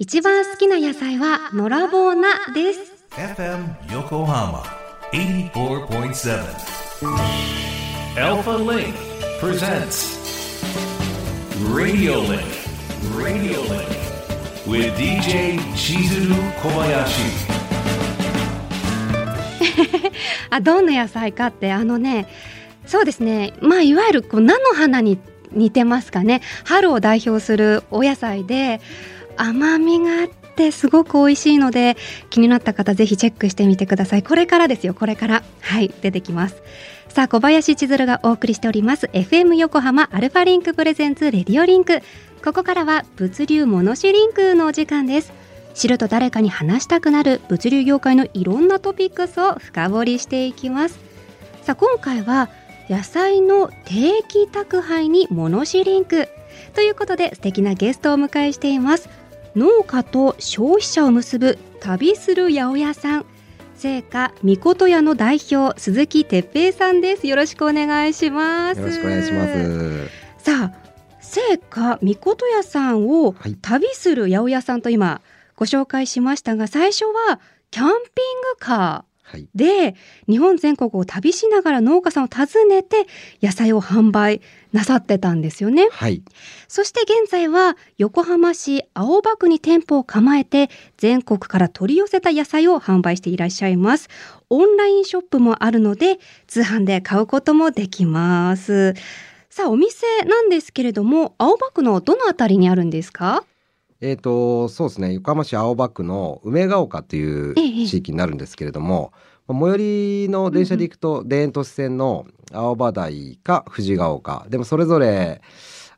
一番好きな野菜はのらぼう菜です。どんな野菜かってあのねそうですね。まあいわゆるこう菜の花に似てますかね。春を代表するお野菜で甘みがあってすごく美味しいので気になった方ぜひチェックしてみてください。これからですよ。これから。はい。出てきます。さあ小林千鶴がお送りしております。FM 横浜アルファリンクプレゼンツ RADIO LINK。ここからは物流ものしリンクのお時間です。知ると誰かに話したくなる物流業界のいろんなトピックスを深掘りしていきます。さあ今回は野菜の定期宅配にモノシリンク。ということで素敵なゲストをお迎えしています。農家と消費者を結ぶ旅する八百屋さん聖火みこと屋の代表鈴木哲平さんですよろしくお願いしますよろしくお願いします。さあ聖火みこと屋さんをはい旅する八百屋さんと今ご紹介しましたが最初はキャンピングカはい。ーで日本全国を旅しながら農家さんを訪ねて野菜を販売なさってたんですよね。はい。そして現在は横浜市青葉区に店舗を構えて全国から取り寄せた野菜を販売していらっしゃいます。オンラインショップもあるので通販で買うこともできます。さあお店なんですけれども青葉区のどのあたりにあるんですか？えっ、と、そうですね。横浜市青葉区の梅ヶ丘っていうええ地域になるんですけれども、まあ最寄りの電車で行くと、田園都市線の青葉台か藤ヶ丘。でもそれぞれ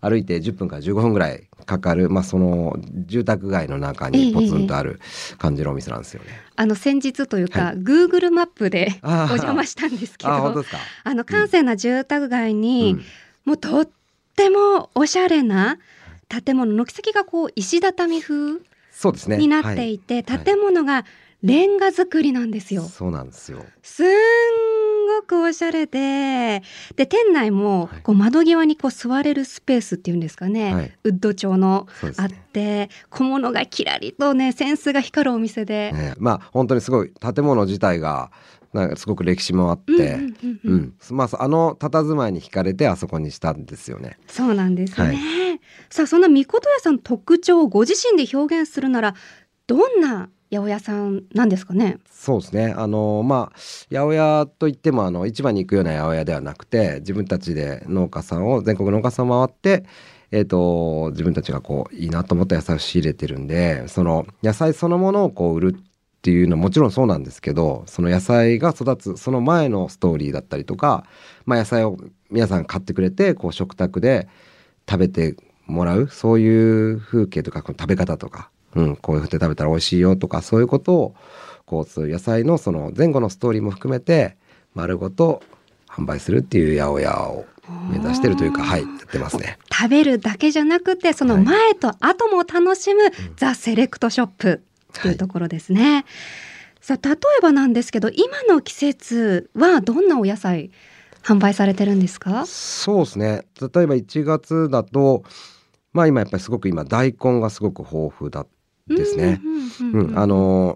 歩いて10分から15分ぐらいかかる、まあその住宅街の中にポツンとある感じのお店なんですよね。あの先日というか、は Google マップでお邪魔したんですけどあ、の閑静な住宅街に、うん。もうとってもおしゃれな建物軒先がこう石畳風そうですね。になっていて、はい。建物がレンガ造りなんですよ。そうなんですよ。すんごくおしゃれで、で店内もはいこう窓際にこう座れるスペースっていうんですかね、はいウッド調のあっそうですね。て、小物がキラリとねセンスが光るお店で、ねまあ本当にすごい建物自体がなんかすごく歴史もあって、うんまああの佇まいに惹かれてあそこにしたんですよね。そうなんですね。はいさあそんなみこと屋さんの特徴をご自身で表現するならどんな八百屋さんなんですかね？そうですね。あのまあ八百屋といってもあの市場に行くような八百屋ではなくて、自分たちで農家さんを全国農家さんを回って。えー、と自分たちがこういいなと思った野菜を仕入れてるんでその野菜そのものをこう売るっていうのはもちろんそうなんですけどその野菜が育つその前のストーリーだったりとか、まあ、野菜を皆さん買ってくれてこう食卓で食べてもらうそういう風景とかこの食べ方とか、うん、こういうふうに食べたら美味しいよとかそういうことをこう野菜のその前後のストーリーも含めて丸ごと販売するっていう八百屋を目指してるというかはいやってますね。食べるだけじゃなくてその前と後も楽しむ、ザ・セレクトショップっていうところですね。さあ例えばなんですけど今の季節はどんなお野菜販売されてるんですか？そうですね。例えば1月だとまあ今やっぱりすごく今大根がすごく豊富だですね。あの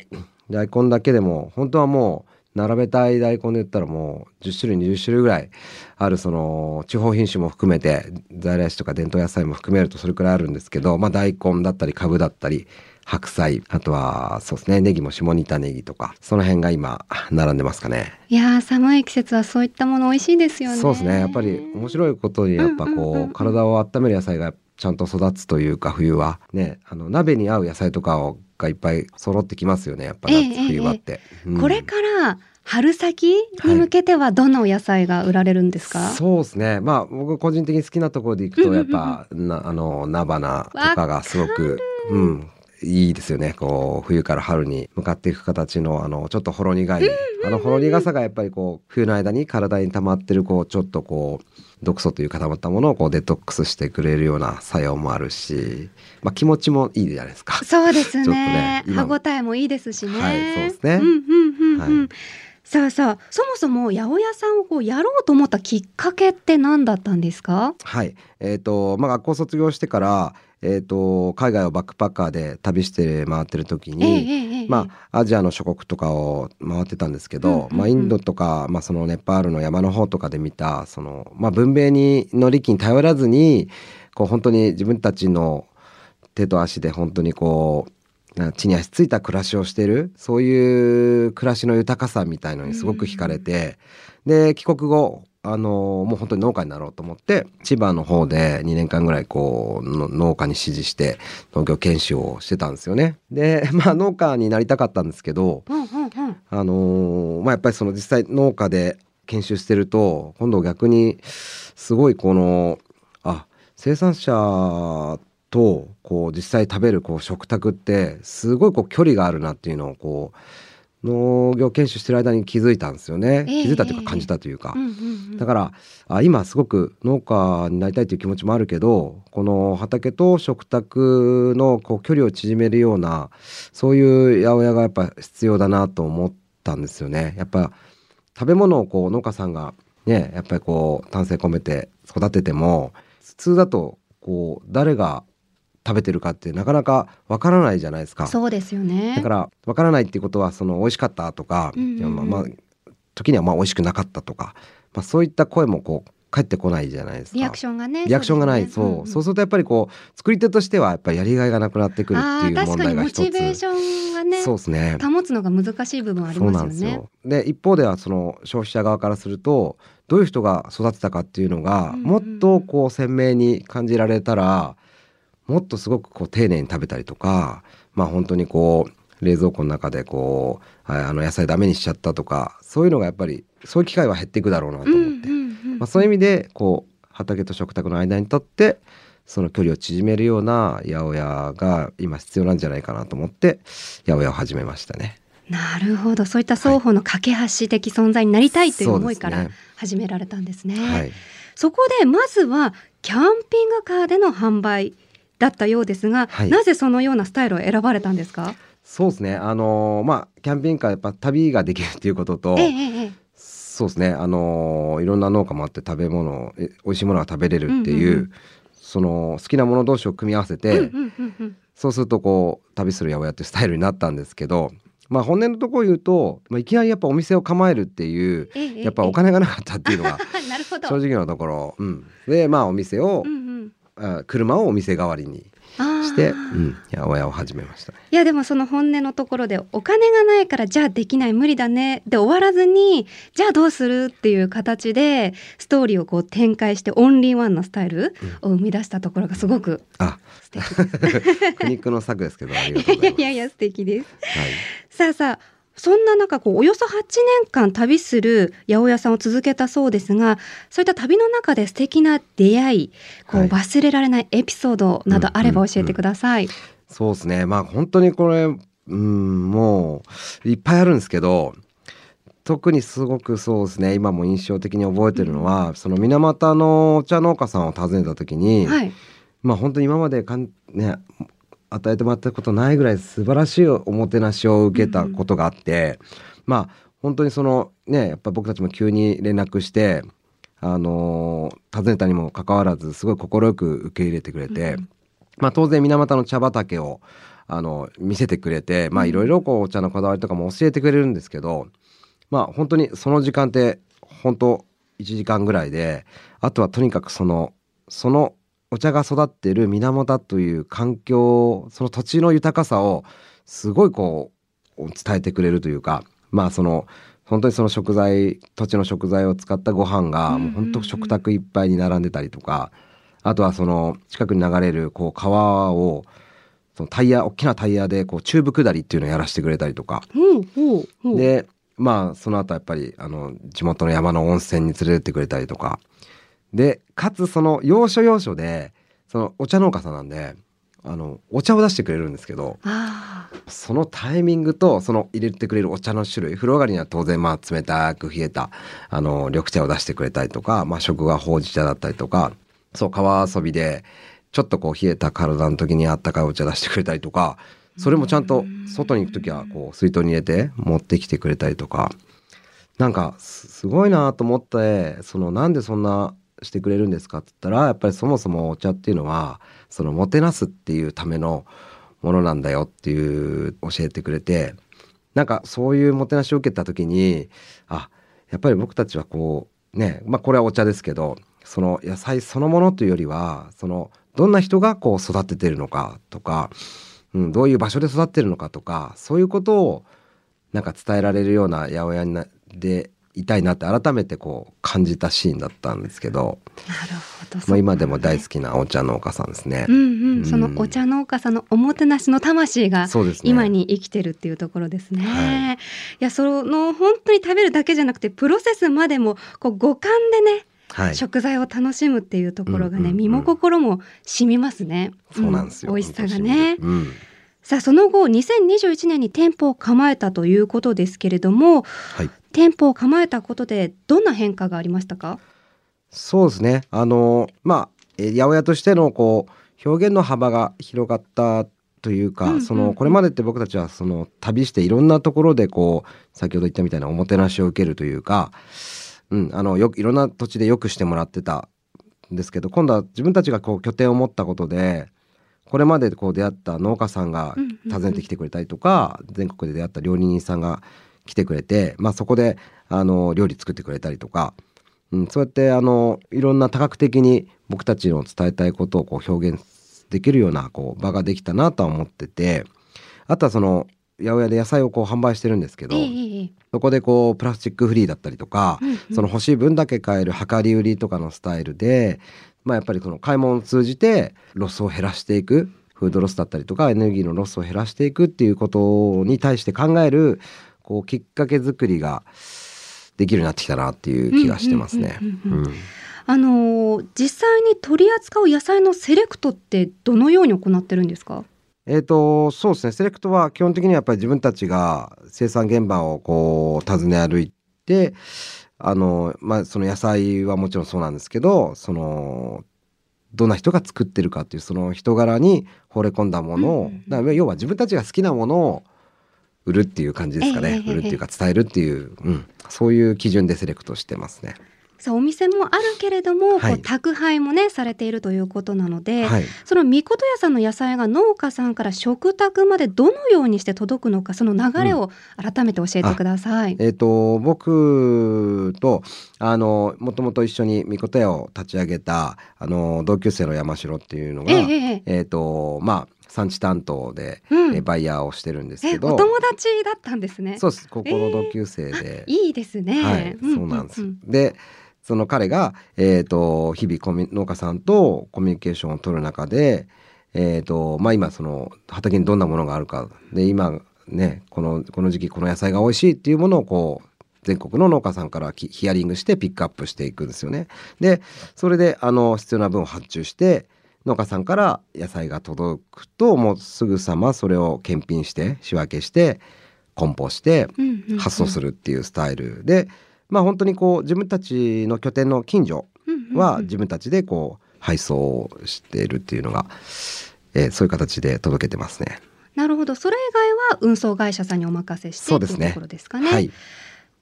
大根だけでも本当はもう並べたい大根で言ったらもう10種類20種類ぐらいあるその地方品種も含めて在来種とか伝統野菜も含めるとそれくらいあるんですけど、まあ、大根だったりカブだったり白菜あとはそうですねネギも下仁田ネギとかその辺が今並んでますかね。いやー寒い季節はそういったもの美味しいですよね。そうですねやっぱり面白いことにやっぱこう,、体を温める野菜がちゃんと育つというか冬は。ねあの鍋に合う野菜とかをがいっぱい揃ってきますよねやっぱ夏、ええええ冬場って。うん。これから春先に向けてはどんなお野菜が売られるんですか、そうですね。まあ僕個人的に好きなところでいくとやっぱ、なあの菜花とかがすごくうんいいですよねこう冬から春に向かっていく形のあのちょっとほろ苦い、あのほろ苦さがやっぱりこう冬の間に体に溜まってるこうちょっとこう毒素という固まったものをこうデトックスしてくれるような作用もあるし、まあ、気持ちもいいじゃないですか。そうですねね今歯ごたえもいいですしね。はいそうですねうんうんうんうん。はいさあさあそもそも八百屋さんをこうやろうと思ったきっかけって何だったんですか？はい。えっ、と、まあ、学校卒業してから、えー、と海外をバックパッカーで旅して回ってる時ええに、まあ、アジアの諸国とかを回ってたんですけど、うんうんうんまあ、インドとか、まあ、そのネパールの山の方とかで見たその、まあ、文明にの利器に頼らずにこう本当に自分たちの手と足で本当にこうな地に足ついた暮らしをしてるそういう暮らしの豊かさみたいのにすごく惹かれて、で帰国後あのもう本当に農家になろうと思って千葉の方で2年間ぐらいこうの農家に指示して農業研修をしてたんですよね。で まあ農家になりたかったんですけどうんうんうんあのーまあやっぱりその実際農家で研修してると今度逆にすごいこのあ生産者とこう実際食べるこう食卓ってすごいこう距離があるなっていうのをこう農業研修してる間に気づいたんですよね、ええ気づいたというか感じたというか、だからあ今すごく農家になりたいという気持ちもあるけどこの畑と食卓のこう距離を縮めるようなそういう八百屋がやっぱ必要だなと思ったんですよね。やっぱ食べ物をこう農家さんがねやっぱりこう丹精込めて育てても普通だとこう誰が食べてるかってなかなかわからないじゃないですか。そうですよねだからわからないっていうことはその美味しかったとか、うんうんまあまあ時にはまあ美味しくなかったとか、まあ、そういった声もこう返ってこないじゃないですか。リアクションがねリアクションがない、そう,、ねんんそうするとやっぱりこう作り手としてはやっぱりやりがいがなくなってくるっていうあー確かにモ問題が一つ。チベーションがねそうですね。保つのが難しい部分ありますよねよ。で一方ではその消費者側からするとどういう人が育てたかっていうのが、もっとこう鮮明に感じられたらもっとすごくこう丁寧に食べたりとかまあ本当にこう冷蔵庫の中でこうああの野菜ダメにしちゃったとかそういうのがやっぱりそういう機会は減っていくだろうなと思って、まあ、そういう意味でこう畑と食卓の間にとってその距離を縮めるような八百屋が今必要なんじゃないかなと思って八百屋を始めましたね。なるほど。そういった双方の架け橋的存在になりたいという思いから始められたんですね。はい。そこでまずはキャンピングカーでの販売だったようですが、はいなぜそのようなスタイルを選ばれたんですか？そうですね。あのーまあキャンピングカーやっぱ旅ができるっていうことと、ええええそうですね。あのーいろんな農家もあって食べ物え美味しいものが食べれるっていう、うんうんうんその好きなもの同士を組み合わせて、うんうんうんうんそうするとこう旅する八百屋っていうスタイルになったんですけど、まあ本音のところ言うと、まあ、いきなりやっぱお店を構えるっていうやっぱお金がなかったっていうのが。正直なところ、うん、でまあお店を車をお店代わりにして、うん、八百屋を始めましたね。いやでもその本音のところでお金がないからじゃあできない無理だねで終わらずにじゃあどうするっていう形でストーリーをこう展開してオンリーワンのスタイルを生み出したところがすごくあ、素敵です。苦肉の策ですけどありがとうございます。いやいや素敵です。はい。さあさあそんな中こうおよそ8年間旅する八百屋さんを続けたそうですがそういった旅の中で素敵な出会いこうはい忘れられないエピソードなどあれば教えてください。そうですね。まあ本当にこれ、うん、もういっぱいあるんですけど、特にすごくそうですね。今も印象的に覚えてるのは、その水俣のお茶農家さんを訪ねた時に、はい。まあ本当に今までかんね与えてもらったことないぐらい素晴らしいおもてなしを受けたことがあって、まあ本当にそのねやっぱ僕たちも急に連絡して。あの訪ねたにもかかわらずすごい快く受け入れてくれて、うんまあ、当然水俣の茶畑をあの見せてくれてまあいろいろお茶のこだわりとかも教えてくれるんですけどまあ本当にその時間って本当1時間ぐらいであとはとにかくそのそのお茶が育っている水俣という環境その土地の豊かさをすごいこう伝えてくれるというかまあその本当にその食材土地の食材を使ったご飯がもう本当食卓いっぱいに並んでたりとかあとはその近くに流れるこう川をそのタイヤ大きなタイヤでこうチューブ下りっていうのをやらせてくれたりとか。でまあその後やっぱりあの地元の山の温泉に連れてってくれたりとかでかつその要所要所でそのお茶農家さんなんであのお茶を出してくれるんですけど。そのタイミングとその入れてくれるお茶の種類風呂上がりには当然まあ冷たく冷えたあの緑茶を出してくれたりとか、まあ、食がほうじ茶だったりとかそう川遊びでちょっとこう冷えた体の時にあったかいお茶出してくれたりとかそれもちゃんと外に行く時はこう水筒に入れて持ってきてくれたりとかなんかすすごいなと思ってそのなんでそんなしてくれるんですか？って言ったらやっぱりそもそもお茶っていうのはそのもてなすっていうためのものなんだよっていう教えてくれてなんかそういうもてなしを受けた時にあやっぱり僕たちはこうねまあこれはお茶ですけどその野菜そのものというよりはそのどんな人がこう育ててるのかとか、うん、どういう場所で育ってるのかとかそういうことをなんか伝えられるような八百屋でいたいなって改めてこう感じたシーンだったんですけど、なるほど。まあ、今でも大き。好きなお茶農家さんですねう。んう、うんんそのお茶農家さんのおもてなしの魂が。今に生きてるっていうところですね。、はいやその本当に食べるだけじゃなくてプロセスまでもこう五感でね、はい、食材を楽しむっていうところがね、うんうんうん身も心も染みますね。そうなんですよ。美味しさがね。うん、さあその後2021年に店舗を構えたということですけれどもはい。店舗を構えたことでどんな変化がありましたか？そうですね。あのまあえー八百屋としてのこう表現の幅が広がったというか、うんうんうんそのこれまでって僕たちはその旅していろんなところでこう先ほど言ったみたいなおもてなしを受けるというか、うん、あのよくいろんな土地でよくしてもらってたんですけど、今度は自分たちがこう拠点を持ったことで。これまでこう出会った農家さんが訪ねてきてくれたりとか、全国で出会った料理人さんが来てくれて、まあ、そこであの料理作ってくれたりとか、うん、そうやってあのいろんな多角的に僕たちの伝えたいことをこう表現できるようなこう場ができたなとは思っててあとはその八百屋で野菜をこう販売してるんですけど、ええええそこでこうプラスチックフリーだったりとか、うんうん。その欲しい分だけ買える量り売りとかのスタイルで、まあ、やっぱりその買い物を通じてロスを減らしていくフードロスだったりとかエネルギーのロスを減らしていくっていうことに対して考えるこうきっかけ作りができるようになってきたなっていう気がしてますね。あのー実際に取り扱う野菜のセレクトってどのように行ってるんですか？えー、とそうですね。セレクトは基本的にはやっぱり自分たちが生産現場をこう訪ね歩いてあの、まあ、その野菜はもちろんそうなんですけどそのどんな人が作ってるかっていうその人柄に惚れ込んだものを、うん要は自分たちが好きなものを売るっていう感じですかね、ええええ売るっていうか伝えるっていう、うん、そういう基準でセレクトしてますね。さあお店もあるけれども、はい。こう宅配もねされているということなので、はい。そのみこと屋さんの野菜が農家さんから食卓までどのようにして届くのかその流れを改めて教えてください。えっ、と僕とあのもともと一緒にみこと屋を立ち上げたあの同級生の山城っていうのが、ええええ。えっ、とまあ産地担当で、うんえバイヤーをしてるんですえけどお友達だったんですね。そうです高校の同級生で、いいですね。はい、そうなんです。んでその彼が、えー、と日々コミ農家さんとコミュニケーションを取る中で、えーとまあ、今その畑にどんなものがあるかで今ねこのこの時期この野菜が美味しいっていうものをこう全国の農家さんからきヒアリングしてピックアップしていくんですよね。でそれであの必要な分を発注して農家さんから野菜が届くともうすぐさまそれを検品して仕分けして梱包して発送するっていうスタイルで、まあ本当にこう自分たちの拠点の近所は自分たちでこう配送しているっていうのが、えーそういう形で届けてますね。なるほど。それ以外は運送会社さんにお任せしてそうですねというところですかね。はい、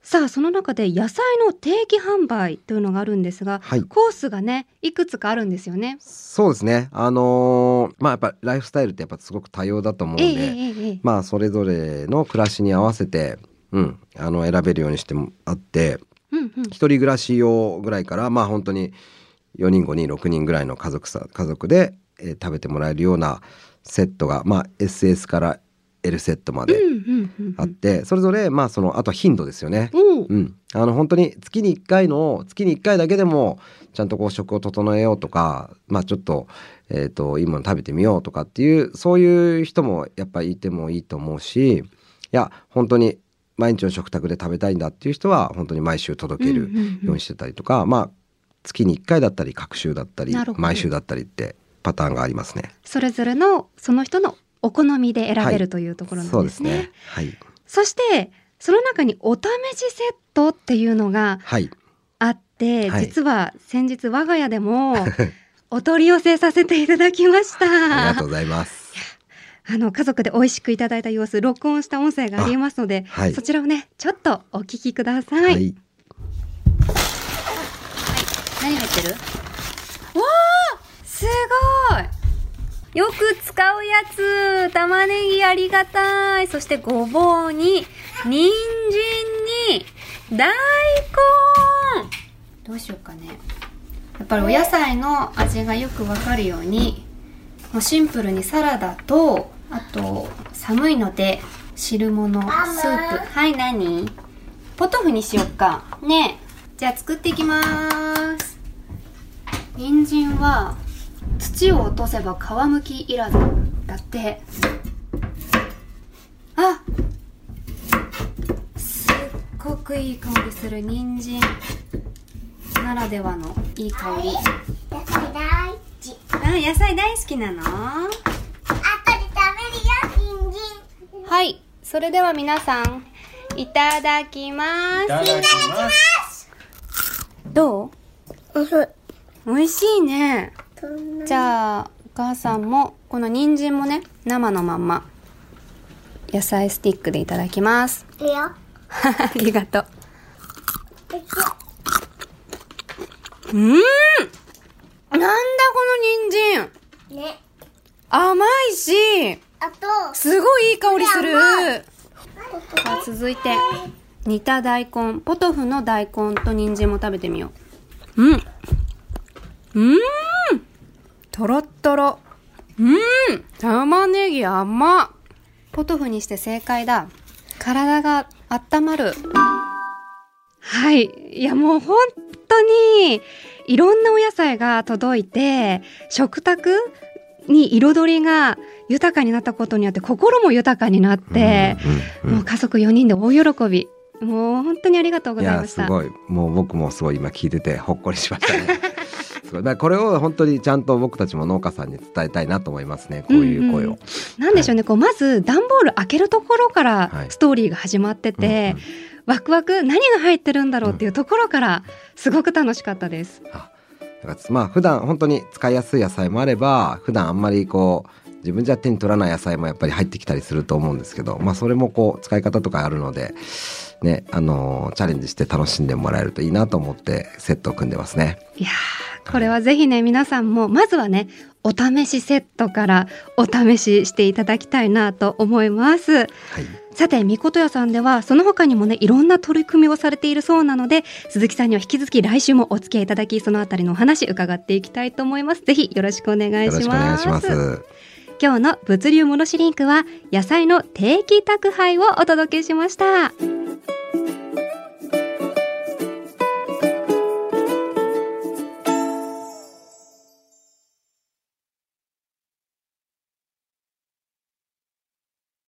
さあその中で野菜の定期販売というのがあるんですが、はいコースがねいくつかあるんですよね。そうですね。あのーまあやっぱライフスタイルってやっぱすごく多様だと思うんで、ええええええまあそれぞれの暮らしに合わせて、うん、あの選べるようにしてもあって、うんうん一人暮らし用ぐらいからまあ本当に4人5人6人ぐらいの家族さ家族で、えー食べてもらえるようなセットがまあ SS から L セットまであって、それぞれまあそのあとは頻度ですよね。おううん、あの本当に月に1回の月に1回だけでもちゃんとこう食を整えようとかまあちょっと,、えー、といいもの食べてみようとかっていうそういう人もやっぱりいてもいいと思うしいや本当に毎日の食卓で食べたいんだっていう人は本当に毎週届けるようにしてたりとか、まあ月に1回だったり各週だったり毎週だったりってパターンがありますね。それぞれのその人のお好みで選べるというところなんでね。ですすね。はい。そしてその中にお試しセットっていうのがはい。あって、はい実は先日我が家でも お取り寄せさせていただきましありがたとう。ございます。あの家族で美味しくいただいた様子録音した音声がありますので、はいそちらをねちょっとお聞きください。はい。何入ってる？わあすごいよく使うやつ。玉ねぎありがたい。そしてごぼうに人参に大根。どうしようかね。やっぱりお野菜の味がよくわかるようにもうシンプルにサラダとあと寒いので汁物スープ。はい何？ポトフにしよっか。ね。えじゃあ作っていきます。人参は土を落とせば皮むきいらず。だって。あすっごくいい香りする人参。ならではのいい香り。野菜大好き。あ野菜大好きなの？後で食べるよ、人参。はい。それでは皆さんいただきます。ただきます。どう？おふ。美味しいねじゃあお母さんもこの人参もね生のまんま野菜スティックでいただきます。いいよ。ありがとう。うーん！なんだこの人参。ね。甘いしあと、すごいいい香りする。さあ続いて煮た大根ポトフの大根と人参も食べてみよう。うん。うんとろっとろうん。玉ねぎ甘。っポトフにして正解だ。体が温まる。はい。いやもう本当にいろんなお野菜が届いて食卓に彩りが豊かになったことによって心も豊かになって、うんうんもう家族4人で大喜び。もう本当にありがとうごいざいました。やすごい。もう僕もすごい今聞いててほっこりしましたねすごいだこれを本当にちゃんと僕たちも農家さんに伝えたいなと思いますね。こういう声を、うんなんでしょうね、こうまず段ボール開けるところからはいストーリーが始まってて、ワクワク何が入ってるんだろうっていうところからすごく楽しかったです。だからまあ普段本当に使いやすい野菜もあれば普段あんまりこう自分じゃ手に取らない野菜もやっぱり入ってきたりすると思うんですけどまあそれもこう使い方とかあるのでねあのーチャレンジして楽しんでもらえるといいなと思ってセットを組んでますね。いやーこれはぜひね皆さんもまずはねお試しセットからお試ししていただきたいなと思います。はいさて、みことやさんでは、その他にもね、いろんな取り組みをされているそうなので、鈴木さんには引き続き来週もお付き合いいただき、そのあたりのお話伺っていきたいと思います。ぜひよろしくお願いよろしくお願いします。します。今日の物流戻しリンクは、野菜の定期宅配をお届けしました。